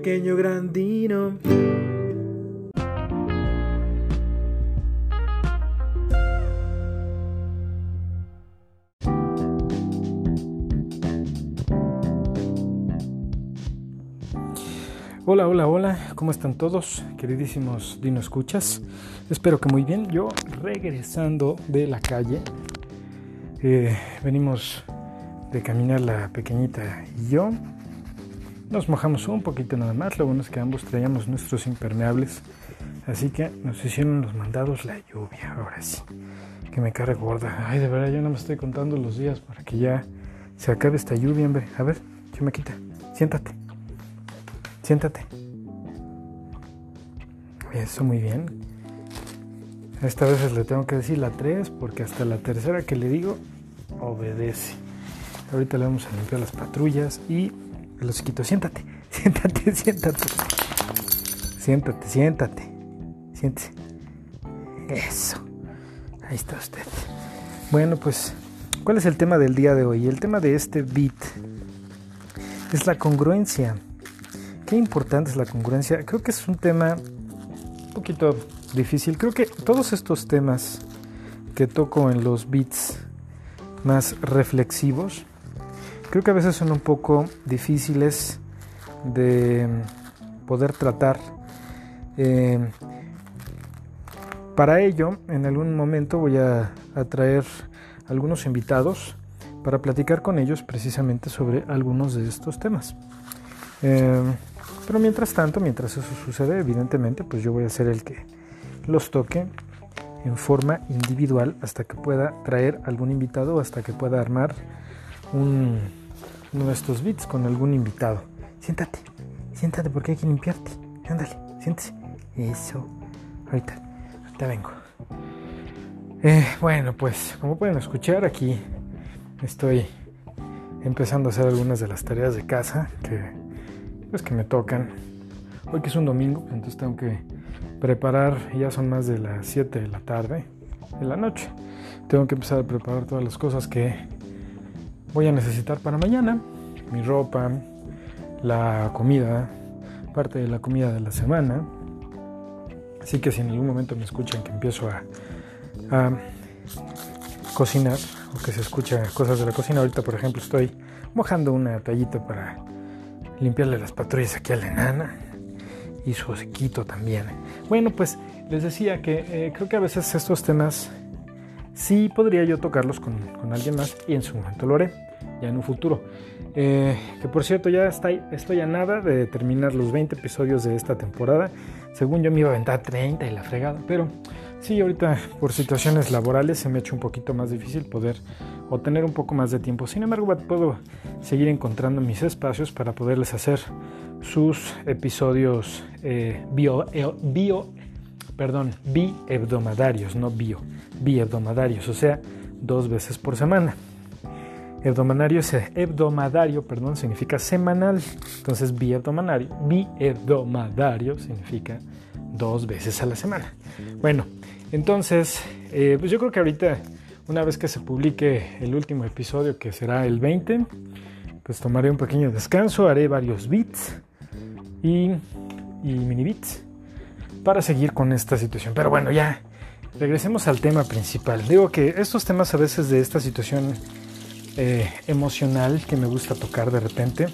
pequeño grandino. Hola, hola, hola, ¿cómo están todos, queridísimos Dino Escuchas? Espero que muy bien. Yo regresando de la calle, eh, venimos de caminar la pequeñita y yo. Nos mojamos un poquito nada más, lo bueno es que ambos traíamos nuestros impermeables, así que nos hicieron los mandados la lluvia, ahora sí, que me cargue gorda. Ay, de verdad, yo no me estoy contando los días para que ya se acabe esta lluvia, hombre. A ver, ¿qué me quita? Siéntate. Siéntate. Eso muy bien. Esta vez le tengo que decir la 3 porque hasta la tercera que le digo obedece. Ahorita le vamos a limpiar las patrullas y los quito. Siéntate, siéntate, siéntate. Siéntate, siéntate. Siéntese. Eso. Ahí está usted. Bueno, pues, ¿cuál es el tema del día de hoy? El tema de este beat es la congruencia. Qué importante es la congruencia. Creo que es un tema un poquito difícil. Creo que todos estos temas que toco en los beats más reflexivos, creo que a veces son un poco difíciles de poder tratar. Eh, para ello, en algún momento voy a, traer algunos invitados para platicar con ellos precisamente sobre algunos de estos temas. Eh, pero mientras tanto, mientras eso sucede, evidentemente, pues yo voy a ser el que los toque en forma individual hasta que pueda traer algún invitado hasta que pueda armar un, uno estos beats con algún invitado. Siéntate, siéntate porque hay que limpiarte. Ándale, siéntese. Eso. Ahorita, ahorita vengo. Eh, bueno, pues como pueden escuchar aquí estoy empezando a hacer algunas de las tareas de casa que pues que me tocan. Hoy que es un domingo, entonces tengo que preparar, ya son más de las 7 de la tarde, de la noche. Tengo que empezar a preparar todas las cosas que voy a necesitar para mañana. Mi ropa, la comida, parte de la comida de la semana. Así que si en algún momento me escuchan que empiezo a, cocinar o que se escuchan cosas de la cocina, ahorita por ejemplo estoy mojando una tallita para limpiarle las patrullas aquí a la enana y su sequito también. Bueno, pues les decía que eh, creo que a veces estos temas sí podría yo tocarlos con, con, alguien más y en su momento lo haré, ya en un futuro. Eh, que por cierto, ya estoy a nada de terminar los 20 episodios de esta temporada. Según yo me iba a aventar 30 y la fregada, pero sí, ahorita por situaciones laborales se me ha hecho un poquito más difícil poder o tener un poco más de tiempo. Sin embargo, puedo seguir encontrando mis espacios para poderles hacer sus episodios eh, bio, eh, perdón, bi-hebdomadarios, no bio, bi-hebdomadarios, o sea, dos veces por semana. Hebdomadario, hebdomadario, perdón, significa semanal. Entonces, bi-hebdomadario, significa dos veces a la semana. Bueno, entonces, eh, pues yo creo que ahorita una vez que se publique el último episodio, que será el 20, pues tomaré un pequeño descanso, haré varios beats y, mini beats para seguir con esta situación. Pero bueno, ya regresemos al tema principal. Digo que estos temas a veces de esta situación eh, emocional que me gusta tocar de repente,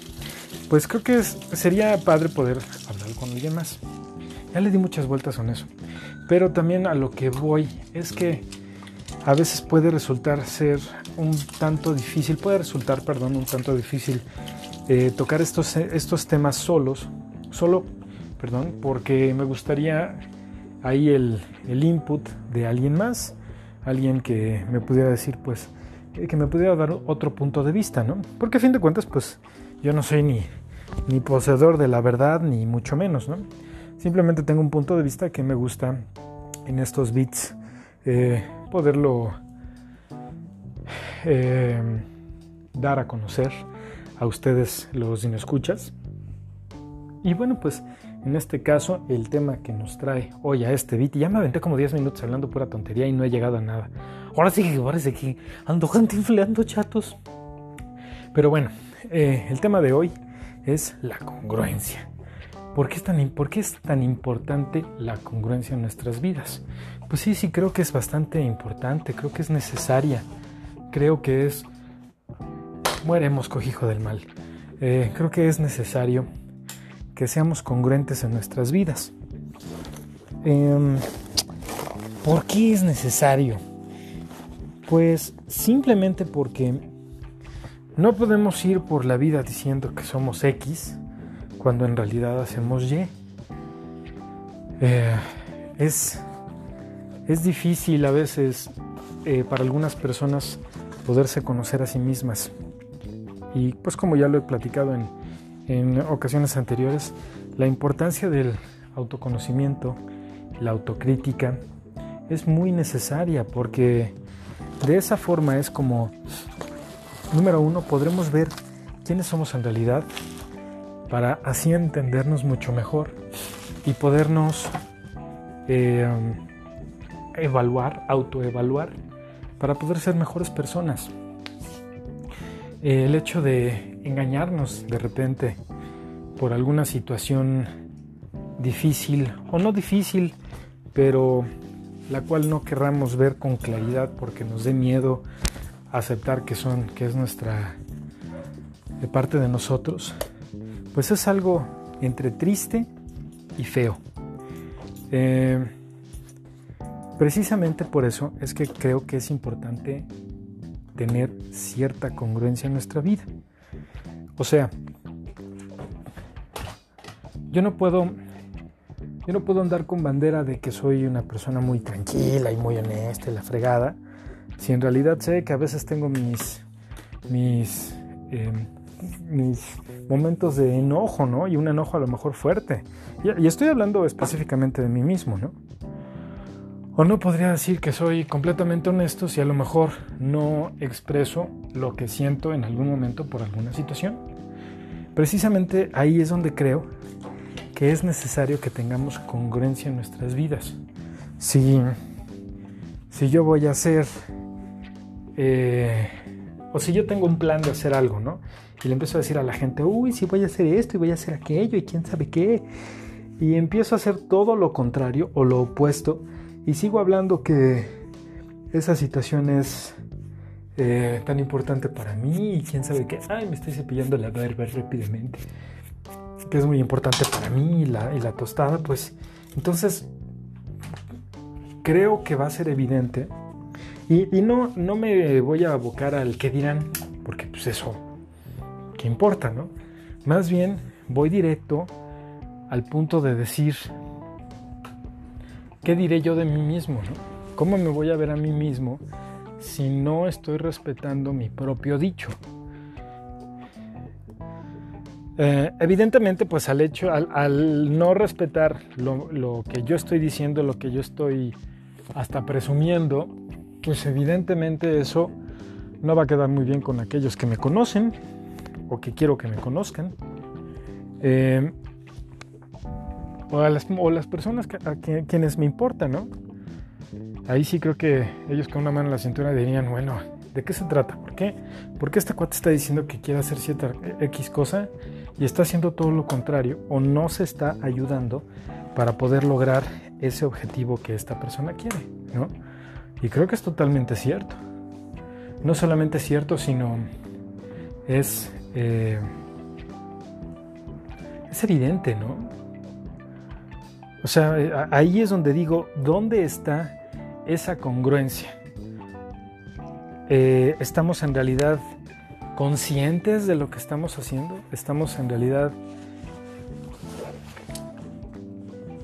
pues creo que sería padre poder hablar con alguien más. Ya le di muchas vueltas con eso. Pero también a lo que voy es que a veces puede resultar ser un tanto difícil, puede resultar, perdón, un tanto difícil eh, tocar estos, estos temas solos, solo, perdón, porque me gustaría ahí el, el input de alguien más, alguien que me pudiera decir, pues, que me pudiera dar otro punto de vista, ¿no? Porque a fin de cuentas, pues, yo no soy ni, ni poseedor de la verdad, ni mucho menos, ¿no? Simplemente tengo un punto de vista que me gusta en estos beats. Eh, poderlo eh, dar a conocer a ustedes los escuchas Y bueno, pues en este caso el tema que nos trae hoy a este beat, ya me aventé como 10 minutos hablando pura tontería y no he llegado a nada. Ahora sí que parece que ando inflando chatos. Pero bueno, eh, el tema de hoy es la congruencia. ¿por qué, es tan, ¿por qué es tan importante la congruencia en nuestras vidas? Pues sí, sí, creo que es bastante importante, creo que es necesaria, creo que es... Mueremos, cojijo del mal. Eh, creo que es necesario que seamos congruentes en nuestras vidas. Em, ¿Por qué es necesario? Pues simplemente porque no podemos ir por la vida diciendo que somos X cuando en realidad hacemos Y. Eh, es, es difícil a veces eh, para algunas personas poderse conocer a sí mismas. Y pues como ya lo he platicado en, en ocasiones anteriores, la importancia del autoconocimiento, la autocrítica, es muy necesaria porque de esa forma es como Número uno, podremos ver quiénes somos en realidad para así entendernos mucho mejor y podernos eh, evaluar, autoevaluar, para poder ser mejores personas. el hecho de engañarnos de repente por alguna situación difícil o no difícil, pero la cual no querramos ver con claridad porque nos dé miedo aceptar que son, que es nuestra de parte de nosotros, pues es algo entre triste y feo. Eh, precisamente por eso es que creo que es importante tener cierta congruencia en nuestra vida. O sea, yo no puedo yo no puedo andar con bandera de que soy una persona muy tranquila y muy honesta y la fregada, si en realidad sé que a veces tengo mis, mis, em, mis momentos de enojo, ¿no? Y un enojo a lo mejor fuerte. Y, y, estoy hablando específicamente de mí mismo, ¿no? O no podría decir que soy completamente honesto si a lo mejor no expreso lo que siento en algún momento por alguna situación. Precisamente ahí es donde creo que es necesario que tengamos congruencia en nuestras vidas. Si, si yo voy a hacer eh, o si yo tengo un plan de hacer algo, ¿no? Y le empiezo a decir a la gente, uy, si voy a hacer esto y voy a hacer aquello y quién sabe qué. Y empiezo a hacer todo lo contrario o lo opuesto y sigo hablando que esa situación es eh, tan importante para mí y quién sabe qué. Ay, me estoy cepillando la barba rápidamente. Que es muy importante para mí y la, y la tostada, pues entonces creo que va a ser evidente y, no, no me voy a abocar al que dirán, porque pues eso, ¿qué importa, no? Más bien voy directo al punto de decir, ¿qué diré yo de mí mismo, no? ¿Cómo me voy a ver a mí mismo si no estoy respetando mi propio dicho? Eh, evidentemente, pues al hecho, al, no respetar lo, que yo estoy diciendo, lo que yo estoy hasta presumiendo, pues evidentemente eso no va a quedar muy bien con aquellos que me conocen o que quiero que me conozcan. Eh, o, a las, personas a quienes me importan, ¿no? Ahí sí creo que ellos con una mano en la cintura dirían, bueno, ¿de qué se trata? ¿Por qué? Porque este cuate está diciendo que quiere hacer cierta X cosa y está haciendo todo lo contrario o no se está ayudando para poder lograr ese objetivo que esta persona quiere, ¿no? Y creo que es totalmente cierto. No solamente cierto, sino es, eh, es evidente, ¿no? O sea, eh, ahí es donde digo, ¿dónde está esa congruencia? Eh, ¿Estamos en realidad conscientes de lo que estamos haciendo? ¿Estamos en realidad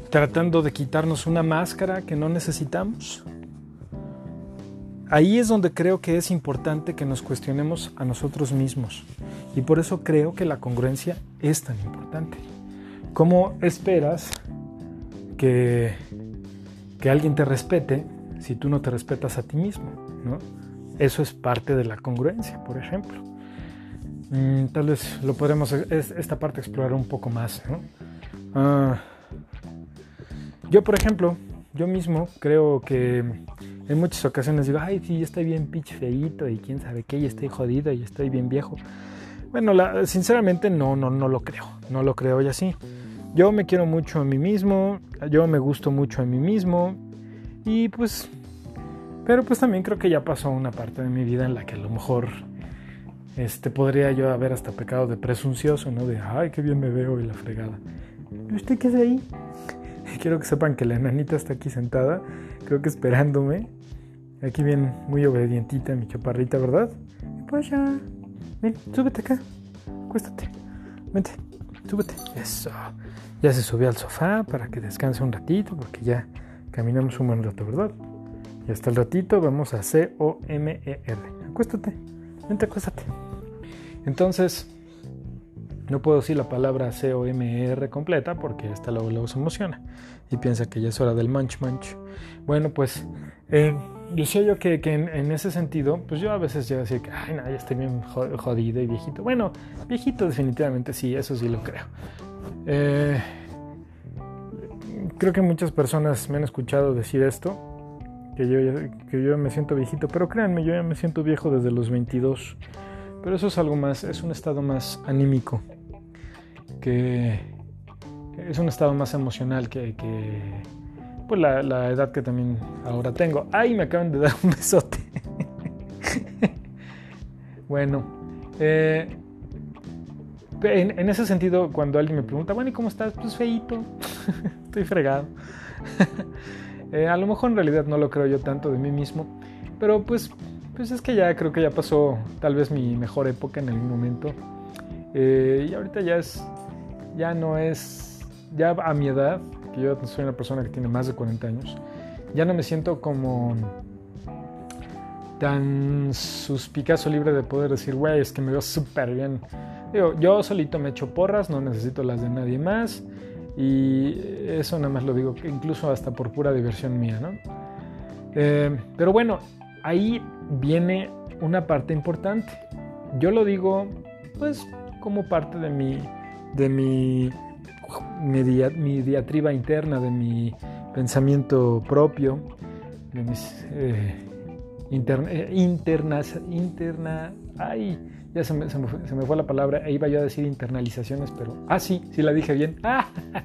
tratando de quitarnos una máscara que no necesitamos? Ahí es donde creo que es importante que nos cuestionemos a nosotros mismos. Y por eso creo que la congruencia es tan importante. ¿Cómo esperas que, que alguien te respete si tú no te respetas a ti mismo? ¿no? Eso es parte de la congruencia, por ejemplo. Mm, tal vez lo podremos esta parte explorar un poco más. ¿no? Ah, yo, por ejemplo, yo mismo creo que en muchas ocasiones digo, ay, sí, estoy bien pitch feíto y quién sabe qué, y estoy jodido y estoy bien viejo. Bueno, sinceramente no, no, no lo creo, no lo creo y así. Yo me quiero mucho a mí mismo, yo me gusto mucho a mí mismo y pues, pero pues también creo que ya pasó una parte de mi vida en la que a lo mejor este, podría yo haber hasta pecado de presuncioso, ¿no? De, ay, qué bien me veo y la fregada. ¿Y usted qué es ahí? Quiero que sepan que la enanita está aquí sentada, creo que esperándome. Aquí bien, muy obedientita mi chaparrita, ¿verdad? Pues ya, ven, súbete acá, acuéstate, vente, súbete. Eso. Ya se subió al sofá para que descanse un ratito, porque ya caminamos un buen rato, ¿verdad? Y hasta el ratito vamos a C-O-M-E-R. Acuéstate, vente, acuéstate. Entonces, no puedo decir la palabra C-O-M-E-R completa porque esta luego, luego se emociona y piensa que ya es hora del munch munch. Bueno, pues eh, decía yo que, que en, ese sentido, pues yo a veces ya decía que, ay, no, ya estoy bien jodido y viejito. Bueno, viejito definitivamente sí, eso sí lo creo. Eh, creo que muchas personas me han escuchado decir esto, que yo, que yo me siento viejito, pero créanme, yo ya me siento viejo desde los 22. Pero eso es algo más, es un estado más anímico, que es un estado más emocional que, pues la, edad que también ahora tengo. ¡Ay! Me acaban de dar un besote. bueno, eh, en, ese sentido, cuando alguien me pregunta, bueno, ¿y cómo estás? Pues feito, estoy fregado. Eh, a lo mejor en realidad no lo creo yo tanto de mí mismo, pero pues pues es que ya creo que ya pasó tal vez mi mejor época en algún momento. Eh, y ahorita ya es, ya no es, ya a mi edad, que yo soy una persona que tiene más de 40 años, ya no me siento como tan suspicaz o libre de poder decir, güey, es que me veo súper bien. Digo, yo solito me echo porras, no necesito las de nadie más. Y eso nada más lo digo, incluso hasta por pura diversión mía, ¿no? Eh, pero bueno, ahí viene una parte importante. Yo lo digo, pues, como parte de mi, de mi, mi, diatriba interna, de mi pensamiento propio, de mis eh, eh, internas, interna, ay, ya se me, se, me fue, la palabra, iba yo a decir internalizaciones, pero, ah, sí, sí la dije bien, ah,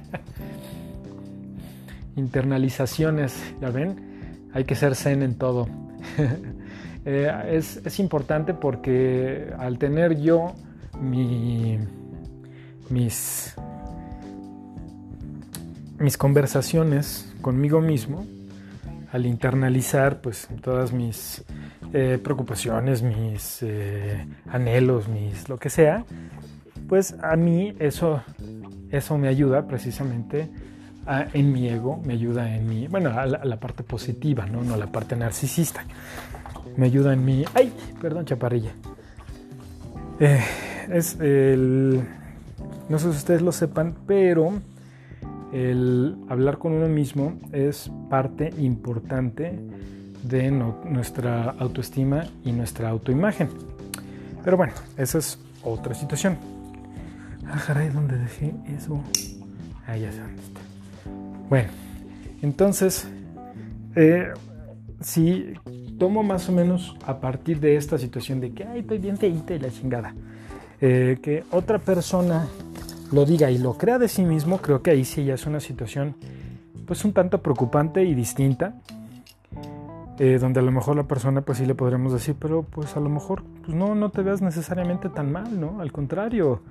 internalizaciones, ya ven, hay que ser zen en todo. Eh, es, importante porque al tener yo mis, mis conversaciones conmigo mismo, al internalizar pues todas mis eh, preocupaciones, mis eh, anhelos, mis lo que sea, pues a mí eso, eso me ayuda precisamente en mi ego, me ayuda en mi, bueno, a la, parte positiva, ¿no? no a la parte narcisista. Me ayuda en mi, ay, perdón, chaparrilla. Eh, es el, no sé si ustedes lo sepan, pero el hablar con uno mismo es parte importante de nuestra autoestima y nuestra autoimagen. Pero bueno, esa es otra situación. Ah, ¿dónde dejé eso? Ah, ya está. Bueno, entonces, eh, si tomo más o menos a partir de esta situación de que, ay, estoy bien feita y la chingada, eh, que otra persona lo diga y lo crea de sí mismo, creo que ahí sí ya es una situación pues un tanto preocupante y distinta, eh, donde a lo mejor la persona pues sí le podremos decir, pero pues a lo mejor pues no, no te veas necesariamente tan mal, ¿no? Al contrario,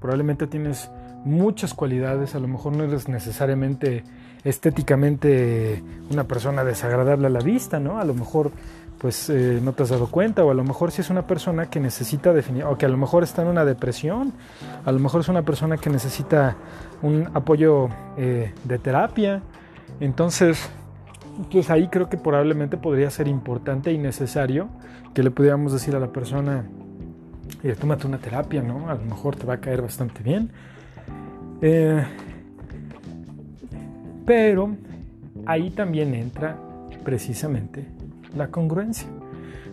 probablemente tienes muchas cualidades, a lo mejor no eres necesariamente estéticamente una persona desagradable a la vista, ¿no? A lo mejor pues eh, no te has dado cuenta o a lo mejor si es una persona que necesita definir o que a lo mejor está en una depresión, a lo mejor es una persona que necesita un apoyo eh, de terapia, entonces pues ahí creo que probablemente podría ser importante y necesario que le pudiéramos decir a la persona, eh, tómate una terapia, ¿no? A lo mejor te va a caer bastante bien eh, pero ahí también entra precisamente la congruencia,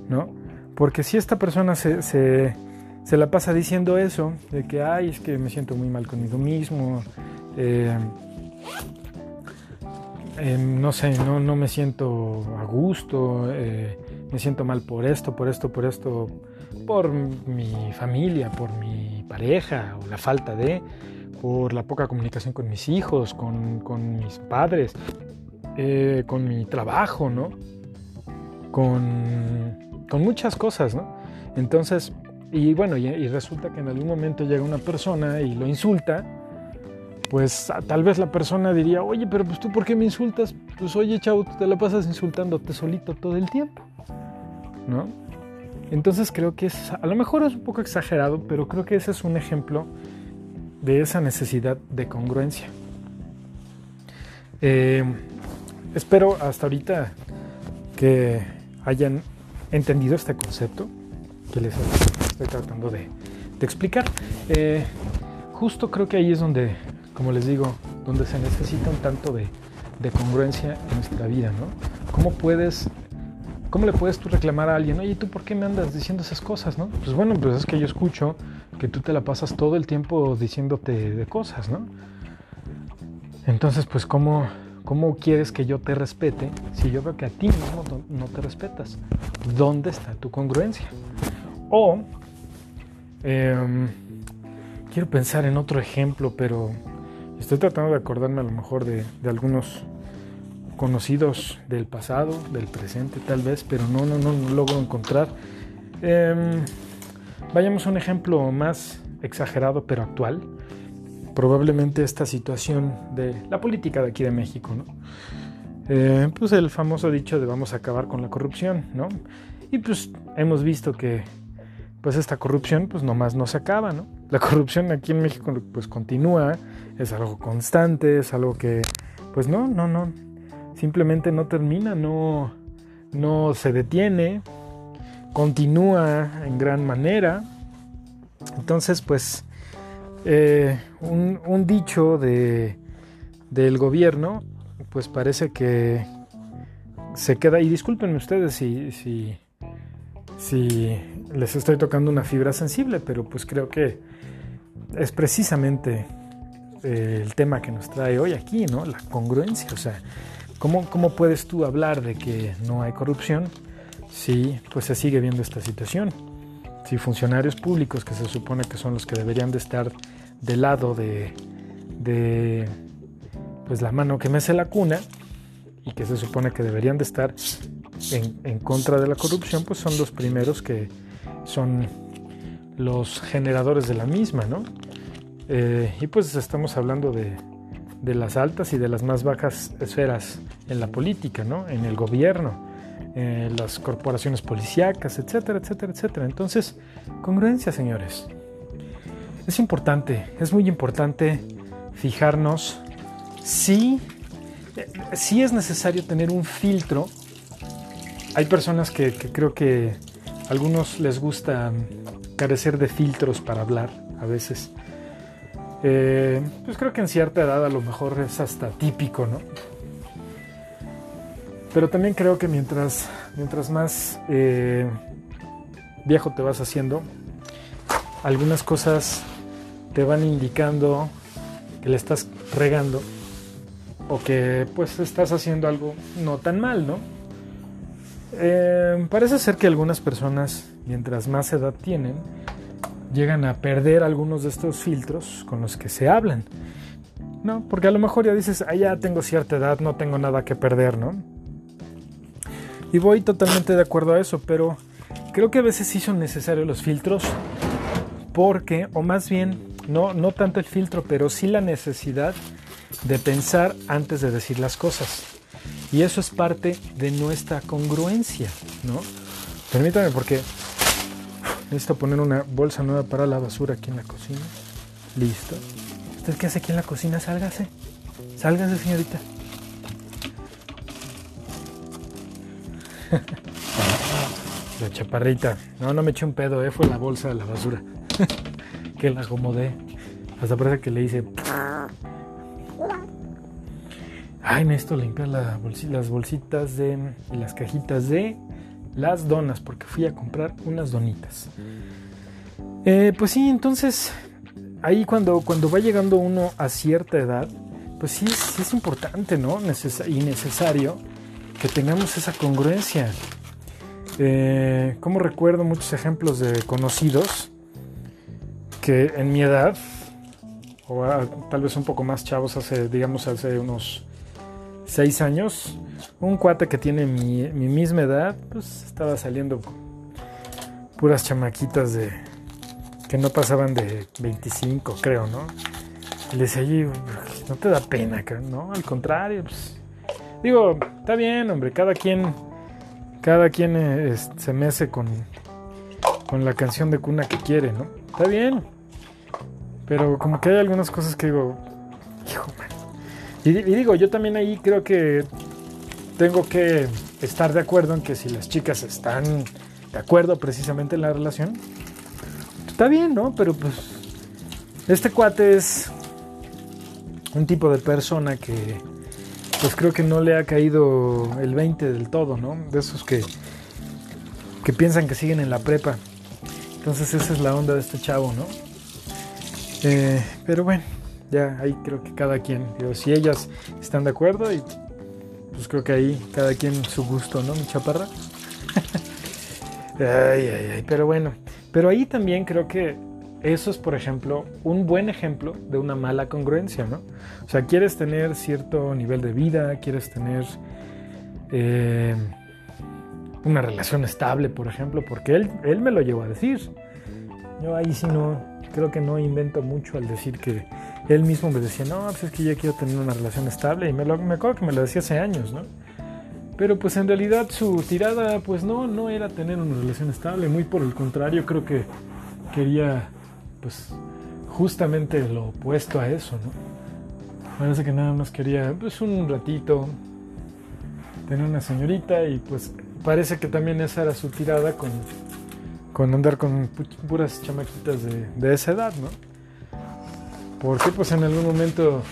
¿no? Porque si esta persona se, se, la pasa diciendo eso, de que, ay, es que me siento muy mal conmigo mismo, eh, em, no sé, no, no, me siento a gusto, eh, me siento mal por esto, por esto, por esto, por mi familia, por mi pareja o la falta de, por la poca comunicación con mis hijos, con, mis padres, eh, con mi trabajo, ¿no? Con, muchas cosas, ¿no? Entonces, y bueno, y, resulta que en algún momento llega una persona y lo insulta, pues tal vez la persona diría, oye, pero pues tú ¿por qué me insultas? Pues oye, chavo, tú te la pasas insultándote solito todo el tiempo, ¿no? Entonces creo que es, a lo mejor es un poco exagerado, pero creo que ese es un ejemplo de esa necesidad de congruencia. Eh, espero hasta ahorita que hayan entendido este concepto que les estoy tratando de, explicar. Eh, justo creo que ahí es donde, como les digo, donde se necesita un tanto de, de congruencia en nuestra vida, ¿no? ¿Cómo puedes ¿Cómo le puedes tú reclamar a alguien? Oye, ¿tú por qué me andas diciendo esas cosas, no? Pues bueno, pues es que yo escucho que tú te la pasas todo el tiempo diciéndote de cosas, ¿no? Entonces, pues, ¿cómo, cómo quieres que yo te respete si yo veo que a ti mismo no te respetas? ¿Dónde está tu congruencia? O, em, quiero pensar en otro ejemplo, pero estoy tratando de acordarme a lo mejor de, algunos conocidos del pasado, del presente tal vez, pero no, no, no, logro encontrar. Em, vayamos a un ejemplo más exagerado pero actual. Probablemente esta situación de la política de aquí de México, ¿no? Eh, pues el famoso dicho de vamos a acabar con la corrupción, ¿no? Y pues hemos visto que pues esta corrupción pues nomás no se acaba, ¿no? La corrupción aquí en México pues continúa, es algo constante, es algo que pues no, no, no, simplemente no termina, no, no se detiene, continúa en gran manera. Entonces, pues, eh, un, dicho de, del gobierno, pues parece que se queda, y discúlpenme ustedes si, si, si les estoy tocando una fibra sensible, pero pues creo que es precisamente eh, el tema que nos trae hoy aquí, ¿no? La congruencia, o sea, ¿Cómo, puedes tú hablar de que no hay corrupción si pues se sigue viendo esta situación? Si funcionarios públicos, que se supone que son los que deberían de estar del lado de, pues la mano que mece la cuna y que se supone que deberían de estar en, contra de la corrupción, pues son los primeros que son los generadores de la misma, ¿no? Eh, y pues estamos hablando de, de las altas y de las más bajas esferas en la política, ¿no? en el gobierno, en las corporaciones policíacas, etcétera, etcétera, etcétera. Entonces, congruencia, señores. Es importante, es muy importante fijarnos si, si es necesario tener un filtro. Hay personas que, que creo que a algunos les gusta carecer de filtros para hablar a veces. Eh, pues creo que en cierta edad a lo mejor es hasta típico, ¿no? Pero también creo que mientras, mientras más eh, viejo te vas haciendo, algunas cosas te van indicando que le estás regando o que pues estás haciendo algo no tan mal, ¿no? Eh, parece ser que algunas personas, mientras más edad tienen, llegan a perder algunos de estos filtros con los que se hablan. ¿No? Porque a lo mejor ya dices, ah, ya tengo cierta edad, no tengo nada que perder, ¿no? Y voy totalmente de acuerdo a eso, pero creo que a veces sí son necesarios los filtros porque, o más bien, no, no tanto el filtro, pero sí la necesidad de pensar antes de decir las cosas. Y eso es parte de nuestra congruencia, ¿no? Permítame porque Necesito poner una bolsa nueva para la basura aquí en la cocina. Listo. ¿Usted qué hace aquí en la cocina? Sálgase. Sálgase, señorita. la chaparrita. No, no me eché un pedo, eh. Fue la bolsa de la basura. que la acomodé. Hasta parece que le hice. Ay, necesito limpiar la las bolsitas de. las cajitas de las donas, porque fui a comprar unas donitas. Eh, pues sí, entonces ahí cuando, cuando va llegando uno a cierta edad, pues sí, sí es importante, ¿no? y necesario que tengamos esa congruencia. Eh, como recuerdo muchos ejemplos de conocidos que en mi edad o tal vez un poco más chavos, hace, digamos, hace unos seis años, un cuate que tiene mi, misma edad, pues estaba saliendo puras chamaquitas de que no pasaban de 25, creo, ¿no? Y le decía, no te da pena, ¿no? Al contrario, pues, digo, está bien, hombre, cada quien, cada quien eh, se mece con, con la canción de cuna que quiere, ¿no? Está bien, pero como que hay algunas cosas que digo, hijo, man. Y, digo, yo también ahí creo que tengo que estar de acuerdo en que si las chicas están de acuerdo precisamente en la relación, está bien, ¿no? Pero pues este cuate es un tipo de persona que pues creo que no le ha caído el 20 del todo, ¿no? De esos que, que piensan que siguen en la prepa. Entonces esa es la onda de este chavo, ¿no? Eh, pero bueno, ya ahí creo que cada quien, digo, si ellas están de acuerdo y pues creo que ahí cada quien su gusto, ¿no? Mi chaparra. ay, ay, ay, pero bueno, pero ahí también creo que eso es, por ejemplo, un buen ejemplo de una mala congruencia, ¿no? O sea, quieres tener cierto nivel de vida, quieres tener eh, una relación estable, por ejemplo, porque él, él me lo llevó a decir. Yo ahí sí no, creo que no invento mucho al decir que él mismo me decía, no, pues es que ya quiero tener una relación estable y me, lo, me acuerdo que me lo decía hace años, ¿no? Pero pues en realidad su tirada pues no, no era tener una relación estable, muy por el contrario, creo que quería pues justamente lo opuesto a eso, ¿no? Parece que nada más quería pues un ratito tener una señorita y pues parece que también esa era su tirada con con andar con puras chamaquitas de, esa edad, ¿no? Porque pues en algún momento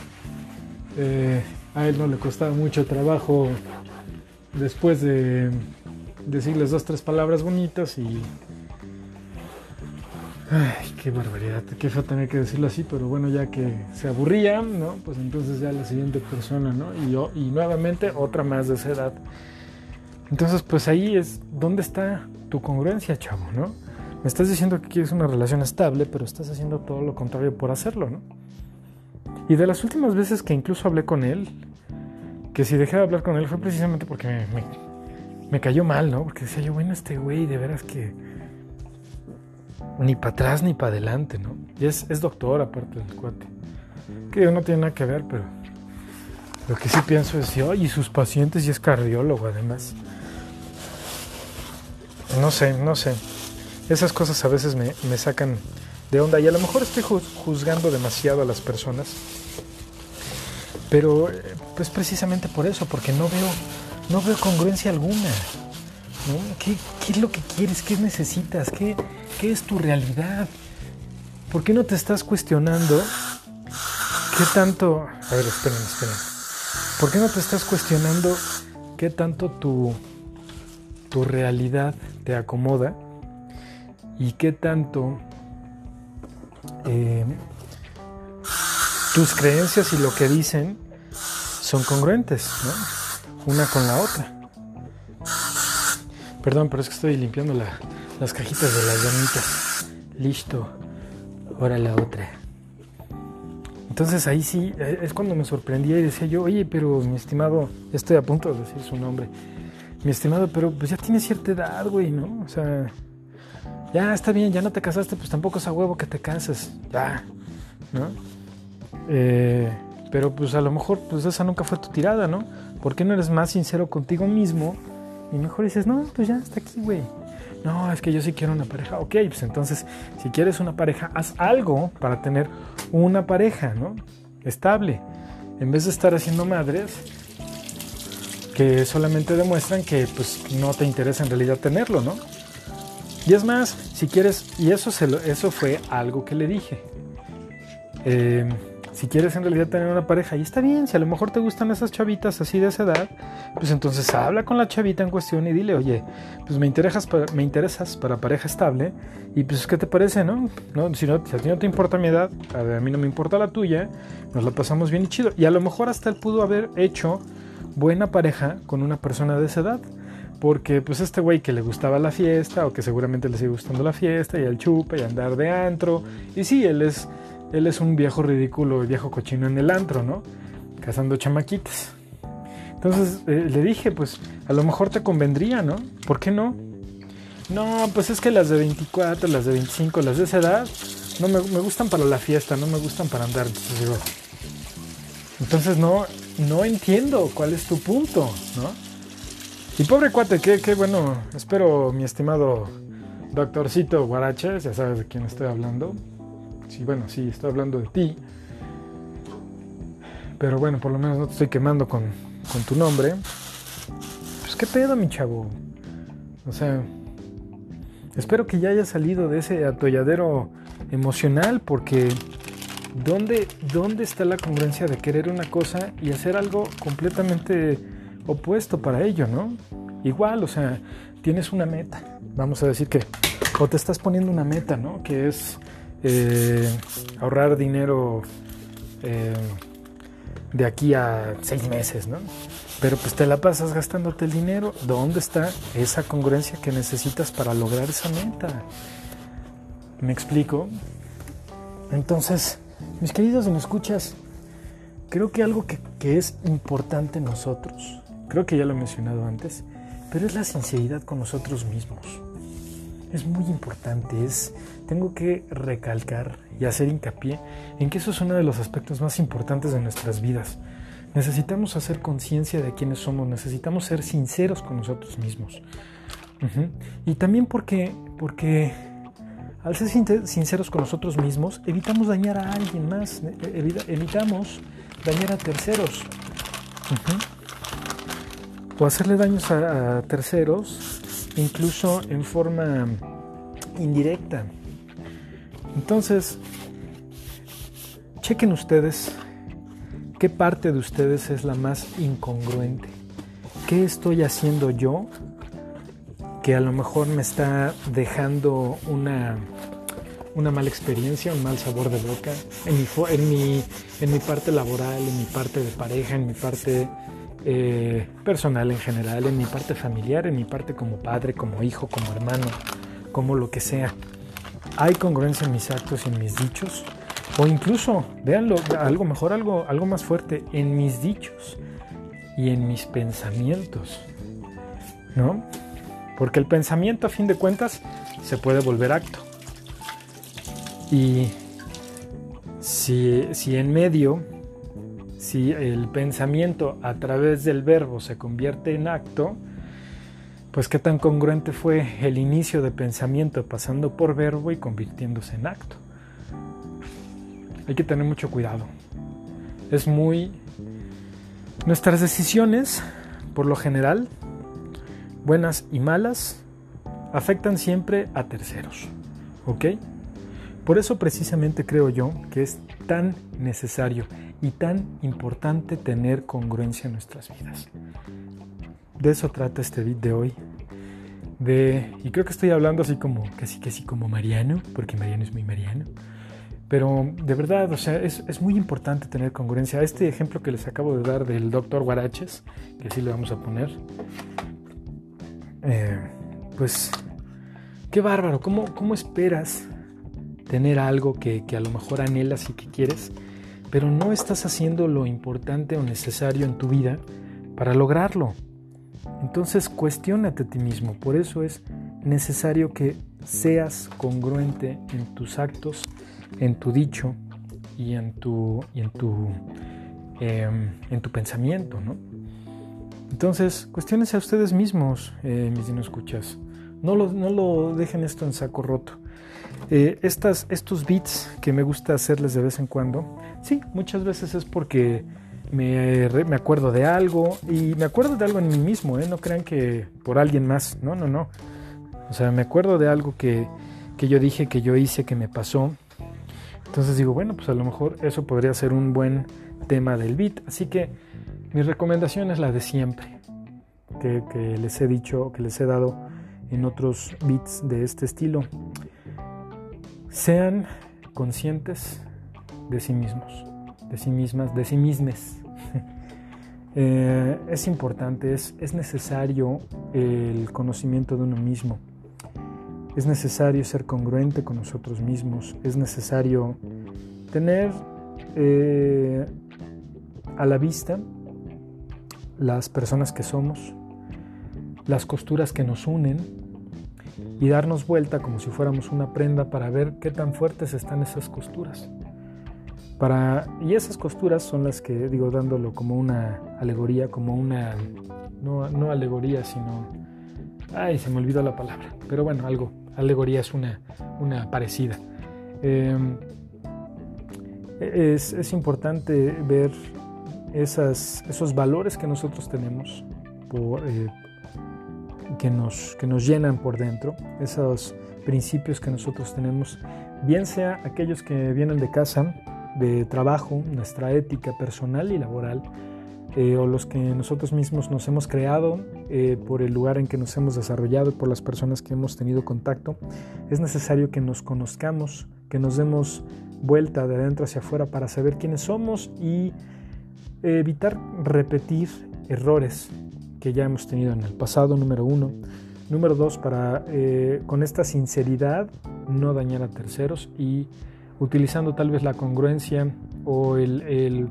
eh, a él no le costaba mucho trabajo después de decirles dos, tres palabras bonitas y... Ay, qué barbaridad, qué feo tener que decirlo así, pero bueno, ya que se aburría, ¿no? Pues entonces ya la siguiente persona, ¿no? Y, yo, y nuevamente otra más de esa edad. Entonces, pues ahí es donde está tu congruencia, chavo, ¿no? Me estás diciendo que quieres una relación estable, pero estás haciendo todo lo contrario por hacerlo, ¿no? Y de las últimas veces que incluso hablé con él, que si dejé de hablar con él fue precisamente porque me, cayó mal, ¿no? Porque decía yo, bueno, este güey de veras que ni para atrás ni para adelante, ¿no? Y es, doctor aparte del cuate. Que no tiene nada que ver, pero lo que sí pienso es, y sus pacientes y es cardiólogo además. No sé, no sé. Esas cosas a veces me, sacan de onda y a lo mejor estoy juzgando demasiado a las personas. Pero pues precisamente por eso, porque no veo, no veo congruencia alguna. ¿Qué, es lo que quieres? ¿Qué necesitas? ¿Qué, ¿Qué es tu realidad? ¿Por qué no te estás cuestionando qué tanto... A ver, esperen, esperen. ¿Por qué no te estás cuestionando qué tanto tu, tu realidad te acomoda y qué tanto eh, tus creencias y lo que dicen son congruentes, ¿no? Una con la otra. Perdón, pero es que estoy limpiando las cajitas de las llamitas. Listo. Ahora la otra. Entonces ahí sí, eh, es cuando me sorprendía y decía yo, oye, pero mi estimado, estoy a punto de decir su nombre. Mi estimado, pero pues ya tiene cierta edad, güey, ¿no? O sea, ya está bien, ya no te casaste, pues tampoco es a huevo que te cases, ya, ¿no? Eh, pero pues a lo mejor pues esa nunca fue tu tirada, ¿no? ¿Por qué no eres más sincero contigo mismo? Y mejor dices, no, pues ya está aquí, güey. No, es que yo sí quiero una pareja. Ok, pues entonces, si quieres una pareja, haz algo para tener una pareja, ¿no? Estable. En vez de estar haciendo madres que solamente demuestran que pues no te interesa en realidad tenerlo, ¿no? Y es más, si quieres, y eso, se lo, eso fue algo que le dije. Eh, si quieres en realidad tener una pareja, y está bien, si a lo mejor te gustan esas chavitas así de esa edad, pues entonces habla con la chavita en cuestión y dile, oye, pues me interesas para, pareja estable, y pues ¿qué te parece, no? no si, no si a ti no te importa mi edad, a, a mí no me importa la tuya, nos la pasamos bien y chido. Y a lo mejor hasta él pudo haber hecho buena pareja con una persona de esa edad. Porque pues este güey que le gustaba la fiesta o que seguramente le sigue gustando la fiesta y el chupa y andar de antro. Y sí, él es, él es un viejo ridículo, viejo cochino en el antro, ¿no? Cazando chamaquitas. Entonces eh, le dije, pues a lo mejor te convendría, ¿no? ¿Por qué no? No, pues es que las de 24, las de 25, las de esa edad, no me, gustan para la fiesta, no me gustan para andar. Entonces entonces no, no entiendo cuál es tu punto, ¿no? Y pobre cuate, qué, qué bueno, espero mi estimado doctorcito Guaraches, ya sabes de quién estoy hablando. Sí, bueno, sí, estoy hablando de ti. Pero bueno, por lo menos no te estoy quemando con, con tu nombre. Pues qué pedo, mi chavo. O sea, Espero que ya haya salido de ese atolladero emocional porque ¿dónde, ¿dónde está la congruencia de querer una cosa y hacer algo completamente opuesto para ello, ¿no? Igual, o sea, tienes una meta, vamos a decir que, o te estás poniendo una meta, ¿no? Que es eh, ahorrar dinero eh, de aquí a seis meses, ¿no? Pero pues te la pasas gastándote el dinero. ¿Dónde está esa congruencia que necesitas para lograr esa meta? ¿Me explico? Entonces, mis queridos, me escuchas, creo que algo que, que es importante en nosotros, creo que ya lo he mencionado antes, pero es la sinceridad con nosotros mismos. Es muy importante, es, tengo que recalcar y hacer hincapié en que eso es uno de los aspectos más importantes de nuestras vidas. Necesitamos hacer conciencia de quiénes somos, necesitamos ser sinceros con nosotros mismos. Y también porque, porque al ser sinceros con nosotros mismos, evitamos dañar a alguien más, e-, evitamos dañar a terceros. O hacerle daños a terceros, incluso en forma indirecta. Entonces, chequen ustedes ¿Qué parte de ustedes es la más incongruente? ¿Qué estoy haciendo yo que a lo mejor me está dejando una, una mala experiencia, un mal sabor de boca en mi, en mi, en mi parte laboral, en mi parte de pareja, en mi parte eh, personal en general, en mi parte familiar, en mi parte como padre, como hijo, como hermano, como lo que sea? ¿Hay congruencia en mis actos y en mis dichos? O incluso, véanlo, algo mejor, algo, algo más fuerte, en mis dichos y en mis pensamientos. ¿No? Porque el pensamiento, a fin de cuentas, se puede volver acto. Y si, si en medio, si el pensamiento a través del verbo se convierte en acto, pues qué tan congruente fue el inicio de pensamiento pasando por verbo y convirtiéndose en acto hay que tener mucho cuidado. Es muy... Nuestras decisiones, por lo general, buenas y malas, afectan siempre a terceros. ¿Ok? Por eso precisamente creo yo que es tan necesario y tan importante tener congruencia en nuestras vidas. De eso trata este video de hoy. De, y creo que estoy hablando así como, casi que así como Mariano, porque Mariano es muy Mariano. Pero de verdad, o sea, es, muy importante tener congruencia. Este ejemplo que les acabo de dar del doctor Guaraches, que sí le vamos a poner, eh, pues, qué bárbaro. ¿Cómo, ¿Cómo, esperas tener algo que, que a lo mejor anhelas y que quieres, pero no estás haciendo lo importante o necesario en tu vida para lograrlo? Entonces, cuestionate a ti mismo. Por eso es necesario que seas congruente en tus actos en tu dicho y en tu, y en tu, em, en tu pensamiento, ¿no? Entonces, cuestiones a ustedes mismos, eh, mis no escuchas. No lo, no lo dejen esto en saco roto. Eh, estas, estos beats que me gusta hacerles de vez en cuando, sí, muchas veces es porque me, me, acuerdo de algo y me acuerdo de algo en mí mismo, ¿eh? no crean que por alguien más, no, no, no. O sea, me acuerdo de algo que, que yo dije, que yo hice, que me pasó entonces digo, bueno, pues a lo mejor eso podría ser un buen tema del beat. Así que mi recomendación es la de siempre, que, les he dicho, que les he dado en otros beats de este estilo. Sean conscientes de sí mismos, de sí mismas, de sí mismes. Eh, es importante, es, es necesario el conocimiento de uno mismo. Es necesario ser congruente con nosotros mismos, es necesario tener eh, a la vista las personas que somos, las costuras que nos unen y darnos vuelta como si fuéramos una prenda para ver qué tan fuertes están esas costuras. Para, y esas costuras son las que digo dándolo como una alegoría, como una, no, no alegoría, sino, ay, se me olvidó la palabra, pero bueno, algo, alegoría es una, una parecida. Em, es, es, importante ver esas, esos valores que nosotros tenemos, por, eh, que, nos, que nos llenan por dentro, esos principios que nosotros tenemos, bien sea aquellos que vienen de casa, de trabajo, nuestra ética personal y laboral, eh, o los que nosotros mismos nos hemos creado eh, por el lugar en que nos hemos desarrollado, por las personas que hemos tenido contacto, es necesario que nos conozcamos, que nos demos vuelta de adentro hacia afuera para saber quiénes somos y evitar repetir errores que ya hemos tenido en el pasado, número uno. Número dos, para eh, con esta sinceridad no dañar a terceros y utilizando tal vez la congruencia o el,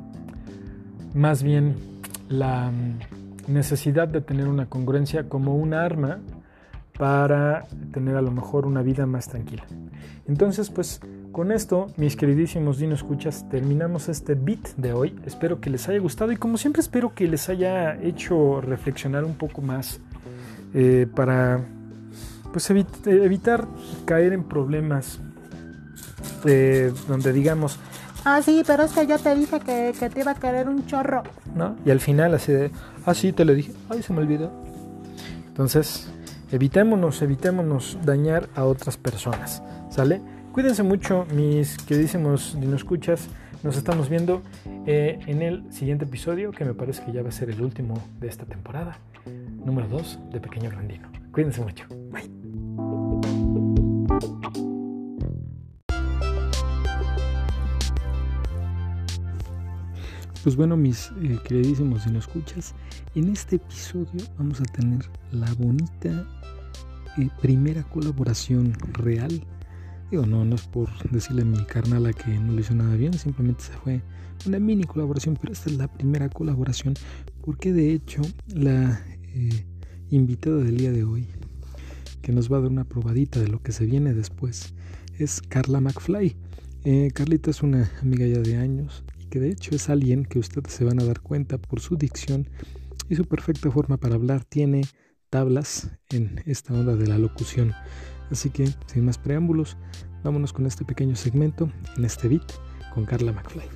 más bien la mm, necesidad de tener una congruencia como un arma para tener a lo mejor una vida más tranquila. Entonces, pues con esto, mis queridísimos Dino Escuchas, terminamos este beat de hoy. Espero que les haya gustado y como siempre espero que les haya hecho reflexionar un poco más eh, para pues evitar caer en problemas eh, donde digamos, ah sí, pero es que yo te dije que, te iba a querer un chorro. ¿No? Y al final así de, ah sí, te lo dije, ay se me olvidó. Entonces, evitémonos, evitémonos dañar a otras personas, ¿sale? Cuídense mucho, mis queridísimos escuchas. Nos estamos viendo eh, en el siguiente episodio, que me parece que ya va a ser el último de esta temporada, número 2 de Pequeño Grandino. Cuídense mucho. Bye. Pues bueno, mis eh, queridísimos escuchas, en este episodio vamos a tener la bonita eh, primera colaboración real Digo, no, no es por decirle a mi carnala que no le hizo nada bien, simplemente se fue una mini colaboración, pero esta es la primera colaboración porque de hecho la eh, invitada del día de hoy, que nos va a dar una probadita de lo que se viene después, es Carla McFly. Eh, Carlita es una amiga ya de años y que de hecho es alguien que ustedes se van a dar cuenta por su dicción y su perfecta forma para hablar. Tiene tablas en esta onda de la locución. Así que, sin más preámbulos, vámonos con este pequeño segmento en este beat con Carla McFly.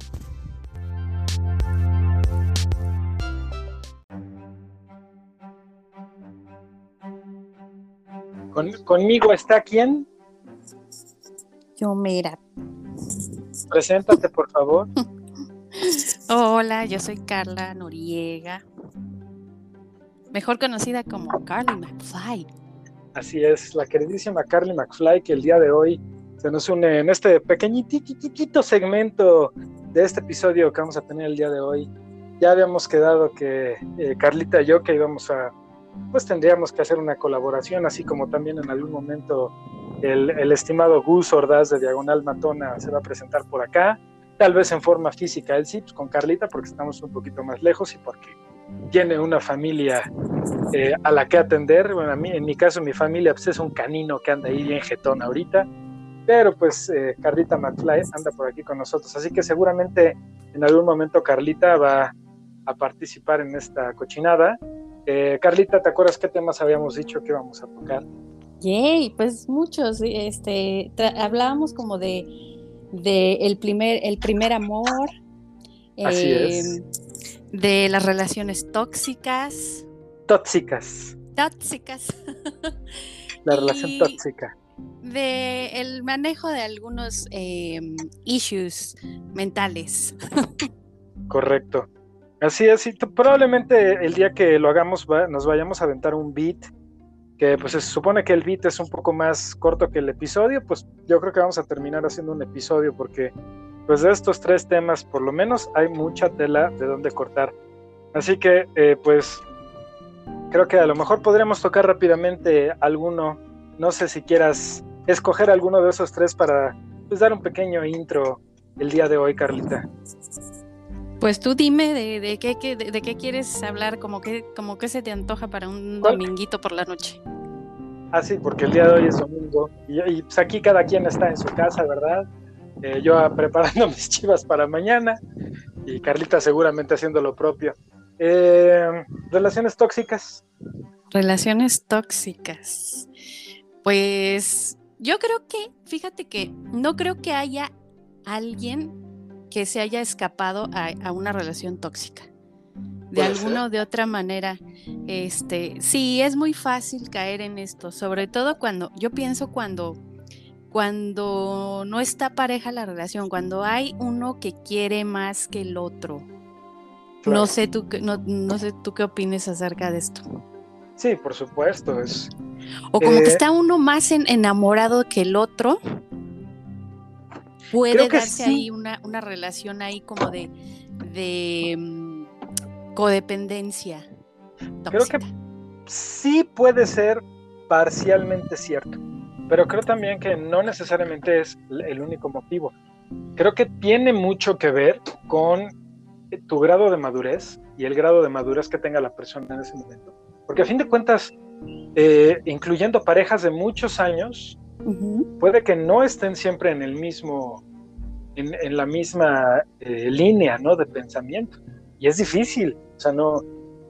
conmigo está quién? Yo, mira. Preséntate, por favor. Hola, yo soy Carla Noriega, mejor conocida como Carly McFly. Así es, la queridísima Carly McFly que el día de hoy se nos une en este pequeñitito segmento de este episodio que vamos a tener el día de hoy. Ya habíamos quedado que eh, Carlita y yo que íbamos a, pues tendríamos que hacer una colaboración, así como también en algún momento el, estimado Gus Ordaz de Diagonal Matona se va a presentar por acá, tal vez en forma física, él sí, pues con Carlita, porque estamos un poquito más lejos y porque tiene una familia eh, a la que atender. Bueno, a mí, en mi caso, mi familia pues, es un canino que anda ahí bien jetón ahorita, pero pues eh, Carlita McFly anda por aquí con nosotros, así que seguramente en algún momento Carlita va a participar en esta cochinada. Eh, Carlita, ¿te acuerdas qué temas habíamos dicho que íbamos a tocar? Yay, pues muchos, este, hablábamos como de, de el primer, el primer amor. Así es de las relaciones tóxicas. Tóxicas. Tóxicas. La relación tóxica. De el manejo de algunos em, issues mentales. Correcto. Así es, probablemente el día que lo hagamos nos vayamos a aventar un beat, que pues se supone que el beat es un poco más corto que el episodio, pues yo creo que vamos a terminar haciendo un episodio porque pues de estos tres temas por lo menos hay mucha tela de donde cortar. Así que eh, pues creo que a lo mejor podríamos tocar rápidamente alguno. No sé si quieras escoger alguno de esos tres para pues, dar un pequeño intro el día de hoy, Carlita? Pues tú dime de, de, qué, de, qué quieres hablar, como que, como que se te antoja para un dominguito por la noche. Ah, sí, porque el día de hoy es domingo y, pues aquí cada quien está en su casa, ¿verdad? Eh, yo preparando mis chivas para mañana y Carlita seguramente haciendo lo propio. Eh, relaciones tóxicas. Relaciones tóxicas. Pues yo creo que, fíjate que no creo que haya alguien que se haya escapado a, una relación tóxica. De alguna o de otra manera, este, sí, es muy fácil caer en esto, sobre todo cuando, yo pienso cuando, cuando no está pareja la relación, cuando hay uno que quiere más que el otro. No sé tú, no, no sé tú qué opines acerca de esto. Sí, por supuesto, es. O como que eh, está uno más enamorado que el otro puede darse ahí una, una, relación ahí como de, de mm, codependencia. Creo que sí puede ser parcialmente cierto, pero creo también que no necesariamente es el único motivo. Creo que tiene mucho que ver con tu grado de madurez y el grado de madurez que tenga la persona en ese momento. Porque a fin de cuentas, eh, incluyendo parejas de muchos años, puede que no estén siempre en el mismo, en, la misma eh, línea, ¿no? De pensamiento. Y es difícil, o sea, no,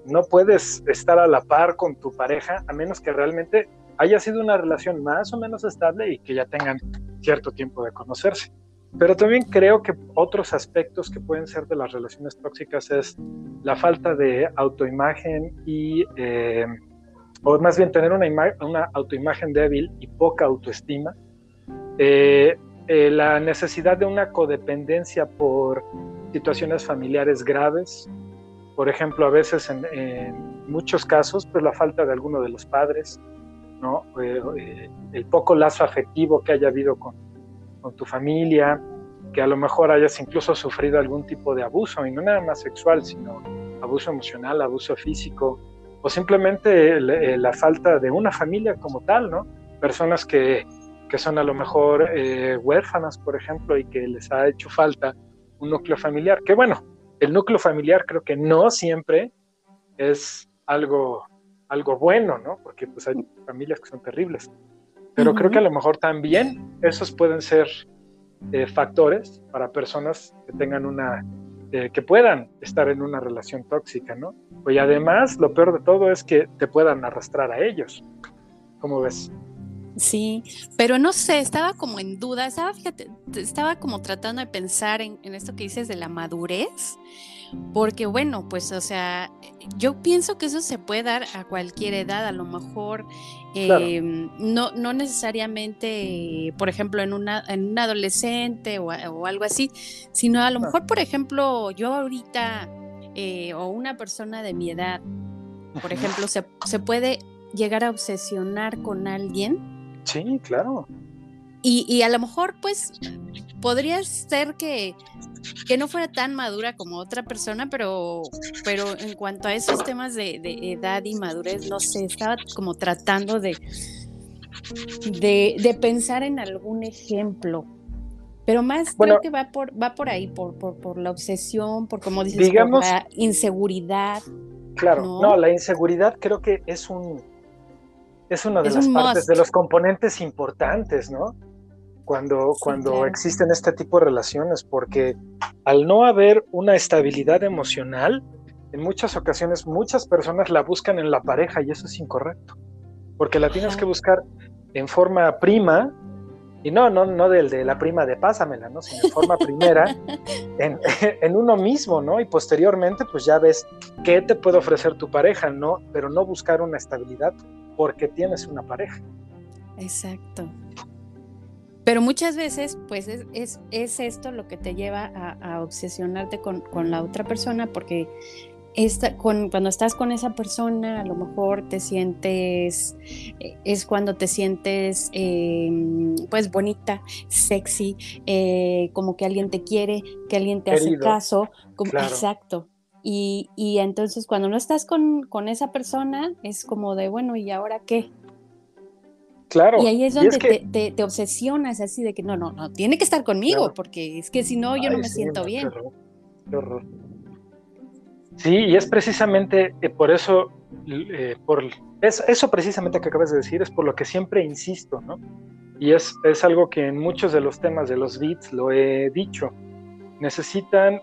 no puedes estar a la par con tu pareja a menos que realmente haya sido una relación más o menos estable y que ya tengan cierto tiempo de conocerse. Pero también creo que otros aspectos que pueden ser de las relaciones tóxicas es la falta de autoimagen y eh, o más bien tener una, una autoimagen débil y poca autoestima, eh, eh, la necesidad de una codependencia por situaciones familiares graves, por ejemplo, a veces en, muchos casos, pues la falta de alguno de los padres, ¿no? Eh, el poco lazo afectivo que haya habido con, tu familia, que a lo mejor hayas incluso sufrido algún tipo de abuso, y no nada más sexual, sino abuso emocional, abuso físico, o simplemente eh, la falta de una familia como tal, ¿no? Personas que, que son a lo mejor eh, huérfanas, por ejemplo, y que les ha hecho falta un núcleo familiar. Que bueno, el núcleo familiar creo que no siempre es algo, algo bueno, ¿no? Porque pues hay familias que son terribles. Pero creo que a lo mejor también esos pueden ser eh, factores para personas que tengan una eh, que puedan estar en una relación tóxica, ¿no? Y además, lo peor de todo es que te puedan arrastrar a ellos. ¿Cómo ves? Sí, pero no sé, estaba como en duda, estaba, fíjate, estaba como tratando de pensar en, en esto que dices de la madurez, porque bueno, pues o sea, yo pienso que eso se puede dar a cualquier edad, a lo mejor em, no, no necesariamente, por ejemplo, en, una, en un adolescente o, algo así, sino a lo mejor, por ejemplo, yo ahorita eh, o una persona de mi edad, por ejemplo, se, se puede llegar a obsesionar con alguien. Sí, claro. Y, y, a lo mejor, pues, podría ser que que no fuera tan madura como otra persona, pero, pero en cuanto a esos temas de, edad y madurez, no sé, estaba como tratando de, de, pensar en algún ejemplo. Pero más creo que va por, va por ahí, por, por, la obsesión, por como dices, por la inseguridad. Claro, ¿no? la inseguridad creo que es un es una de las partes, de los componentes importantes, ¿no? Cuando, cuando existen este tipo de relaciones, porque al no haber una estabilidad emocional, en muchas ocasiones muchas personas la buscan en la pareja y eso es incorrecto, porque la tienes que buscar en forma prima, y no, no, no del de la prima de pásamela, ¿no? sino en forma primera, en, en, uno mismo, ¿no? Y posteriormente, pues ya ves qué te puede ofrecer tu pareja, ¿no? Pero no buscar una estabilidad porque tienes una pareja. Exacto. Pero muchas veces, pues es, es, esto lo que te lleva a, obsesionarte con, la otra persona, porque esta, con, cuando estás con esa persona, a lo mejor te sientes, eh, es cuando te sientes em, pues bonita, sexy, eh, como que alguien te quiere, que alguien te hace caso, como, exacto. Y, y, entonces cuando no estás con, con esa persona, es como de, bueno, ¿y ahora qué? Claro. Y ahí es donde te, obsesionas así de que no, no, no, tiene que estar conmigo, porque es que si no, yo no me siento bien. Qué horror, Sí, y es precisamente eh, por eso, eh, por eso precisamente que acabas de decir, es por lo que siempre insisto, ¿no? Y es, es algo que en muchos de los temas de los beats lo he dicho. Necesitan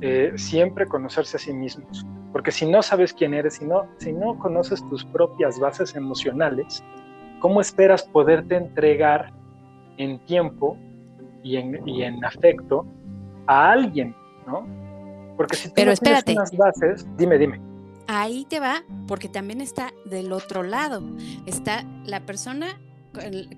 eh, siempre conocerse a sí mismos, porque si no sabes quién eres, si no, si no conoces tus propias bases emocionales, ¿cómo esperas poderte entregar en tiempo y en, y en afecto a alguien, ¿no? Porque si tú Pero no espérate. unas bases, dime, dime. Ahí te va, porque también está del otro lado. Está la persona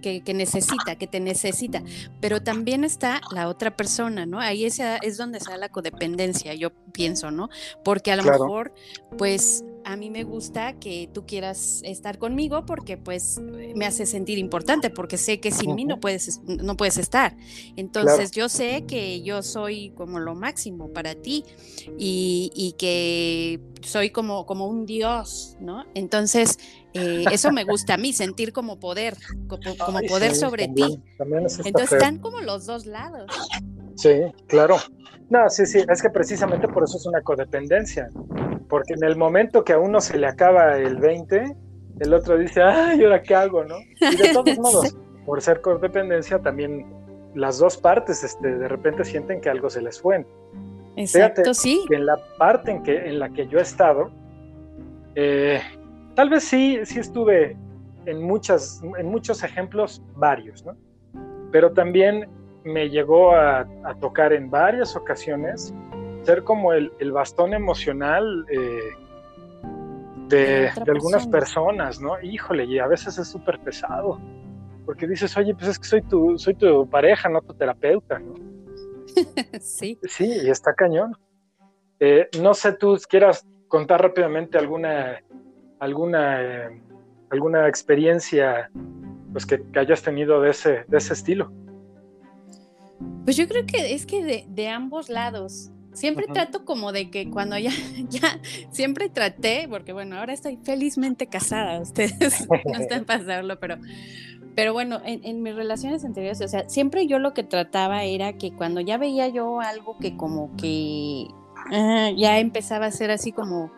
que, necesita, que te necesita, pero también está la otra persona, ¿no? Ahí es, es donde está la codependencia, yo pienso, ¿no? Porque a lo mejor, pues a mí me gusta que tú quieras estar conmigo porque pues me hace sentir importante, porque sé que sin mí no puedes, no puedes estar. Entonces yo sé que yo soy como lo máximo para ti y, que soy como, como un dios, ¿no? Entonces eh, eso me gusta a mí, sentir como poder, como, poder sobre ti. Entonces están como los dos lados. Sí, claro. No, sí, sí, es que precisamente por eso es una codependencia. Porque en el momento que a uno se le acaba el 20, el otro dice, ay, ¿ahora qué hago? ¿no? Y de todos modos, por ser codependencia, también las dos partes este, de repente sienten que algo se les fue. Exacto, sí. Que en la parte en, que, en la que yo he estado, eh, tal vez sí, sí estuve en, muchas, en muchos ejemplos, varios, ¿no? Pero también me llegó a, tocar en varias ocasiones ser como el, bastón emocional eh, de, algunas personas, ¿no? Híjole, y a veces es súper pesado, porque dices, oye, pues es que soy tu, soy tu pareja, no tu terapeuta, ¿no? sí. Sí, y está cañón. Eh, no sé, tú quieras contar rápidamente alguna, alguna, eh, alguna experiencia pues, que, que hayas tenido de ese, de ese estilo. Pues yo creo que es que de, ambos lados. Siempre trato como de que cuando ya, ya, siempre traté, porque bueno, ahora estoy felizmente casada, ustedes no están pasarlo, pero, pero bueno, en, mis relaciones anteriores, o sea, siempre yo lo que trataba era que cuando ya veía yo algo que como que ah, ya empezaba a ser así como,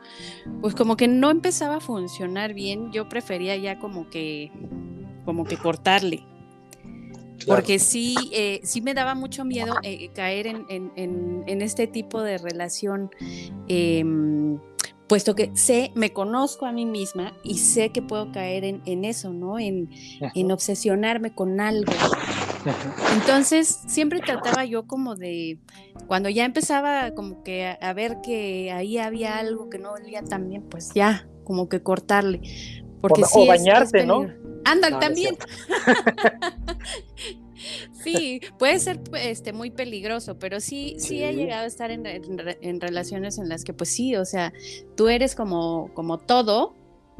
pues como que no empezaba a funcionar bien, yo prefería ya como que, como que cortarle. Porque sí, eh, sí me daba mucho miedo eh, caer en, este tipo de relación, em, puesto que sé, me conozco a mí misma y sé que puedo caer en, eso, ¿no? En, obsesionarme con algo. Entonces, siempre trataba yo como de, cuando ya empezaba como que a, ver que ahí había algo que no olía tan bien, pues ya, como que cortarle. Porque o, bañarte, ¿no? Andan también. sí, puede ser este, muy peligroso, pero sí, sí, he llegado a estar en, relaciones en las que, pues sí, o sea, tú eres como, como todo.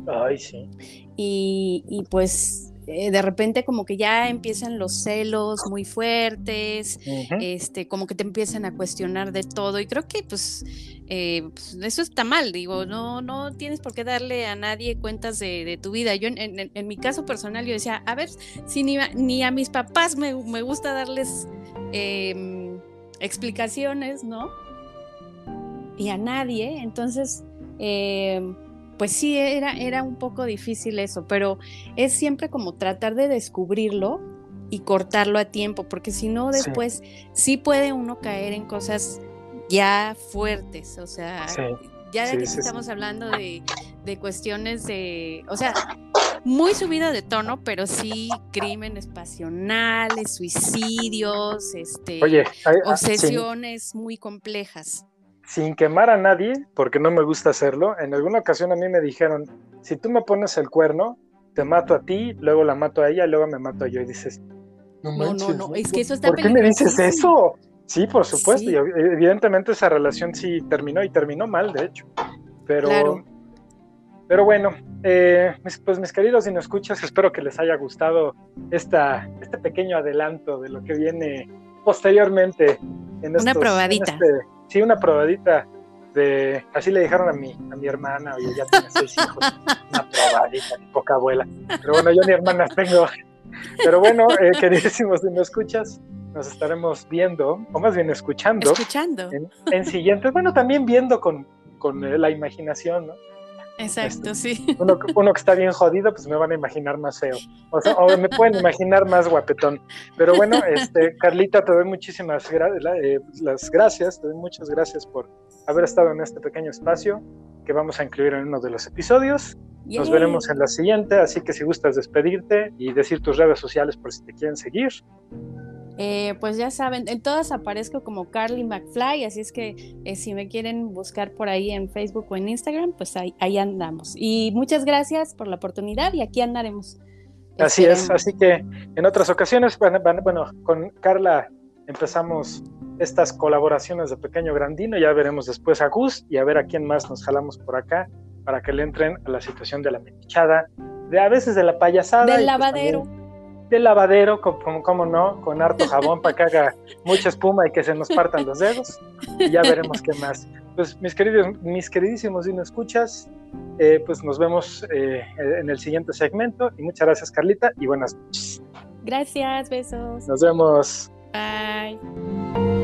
Ay, sí. Y, y pues eh, de repente como que ya empiezan los celos muy fuertes, este, como que te empiezan a cuestionar de todo y creo que pues, eh, pues, eso está mal, digo, no, no tienes por qué darle a nadie cuentas de, tu vida. Yo en, mi caso personal yo decía, a ver, si ni, a mis papás me, gusta darles em, explicaciones, ¿no? Y a nadie, entonces... Eh, pues sí, era, era un poco difícil eso, pero es siempre como tratar de descubrirlo y cortarlo a tiempo, porque si no después sí. puede uno caer en cosas ya fuertes, o sea, ya de que estamos hablando de, cuestiones de, o sea, muy subido de tono, pero sí crímenes pasionales, suicidios, este, ah, obsesiones muy complejas sin quemar a nadie, porque no me gusta hacerlo, en alguna ocasión a mí me dijeron, si tú me pones el cuerno, te mato a ti, luego la mato a ella, luego me mato yo. Y dices, no, no, no, es que eso está ¿Por qué me dices eso? Sí, por supuesto, y evidentemente esa relación sí terminó, y terminó mal, de hecho. Pero, pero bueno, eh, pues mis queridos si no escuchas, espero que les haya gustado esta, este pequeño adelanto de lo que viene posteriormente. En Una probadita. Este sí, una probadita de, así le dijeron a mi, a mi hermana, oye, ya tiene seis hijos, una probadita, poca abuela. Pero bueno, yo ni hermanas tengo. Pero bueno, eh, queridísimos, si me escuchas, nos estaremos viendo, o más bien escuchando. Escuchando. En, siguientes, bueno, también viendo con, con la imaginación, ¿no? Exacto, este, sí. Uno, uno, que está bien jodido, pues me van a imaginar más feo. O, sea, o me pueden imaginar más guapetón. Pero bueno, este, Carlita, te doy muchísimas eh, las gracias, te doy muchas gracias por haber estado en este pequeño espacio que vamos a incluir en uno de los episodios. Nos veremos en la siguiente, así que si gustas despedirte y decir tus redes sociales por si te quieren seguir. Eh, pues ya saben, en todas aparezco como Carly McFly, así es que eh, si me quieren buscar por ahí en Facebook o en Instagram, pues ahí, ahí andamos. Y muchas gracias por la oportunidad y aquí andaremos. Así es, así que en otras ocasiones, bueno, con Carla empezamos estas colaboraciones de Pequeño Grandino, ya veremos después a Gus y a ver a quién más nos jalamos por acá para que le entren a la situación de la metichada, de a veces de la payasada. Del pues lavadero de lavadero, como, como no, con harto jabón para que haga mucha espuma y que se nos partan los dedos. Y ya veremos qué más. Pues mis queridos, mis queridísimos si no escuchas, eh, pues nos vemos eh, en el siguiente segmento. Y muchas gracias, Carlita, y buenas noches. Gracias, besos. Nos vemos. Bye.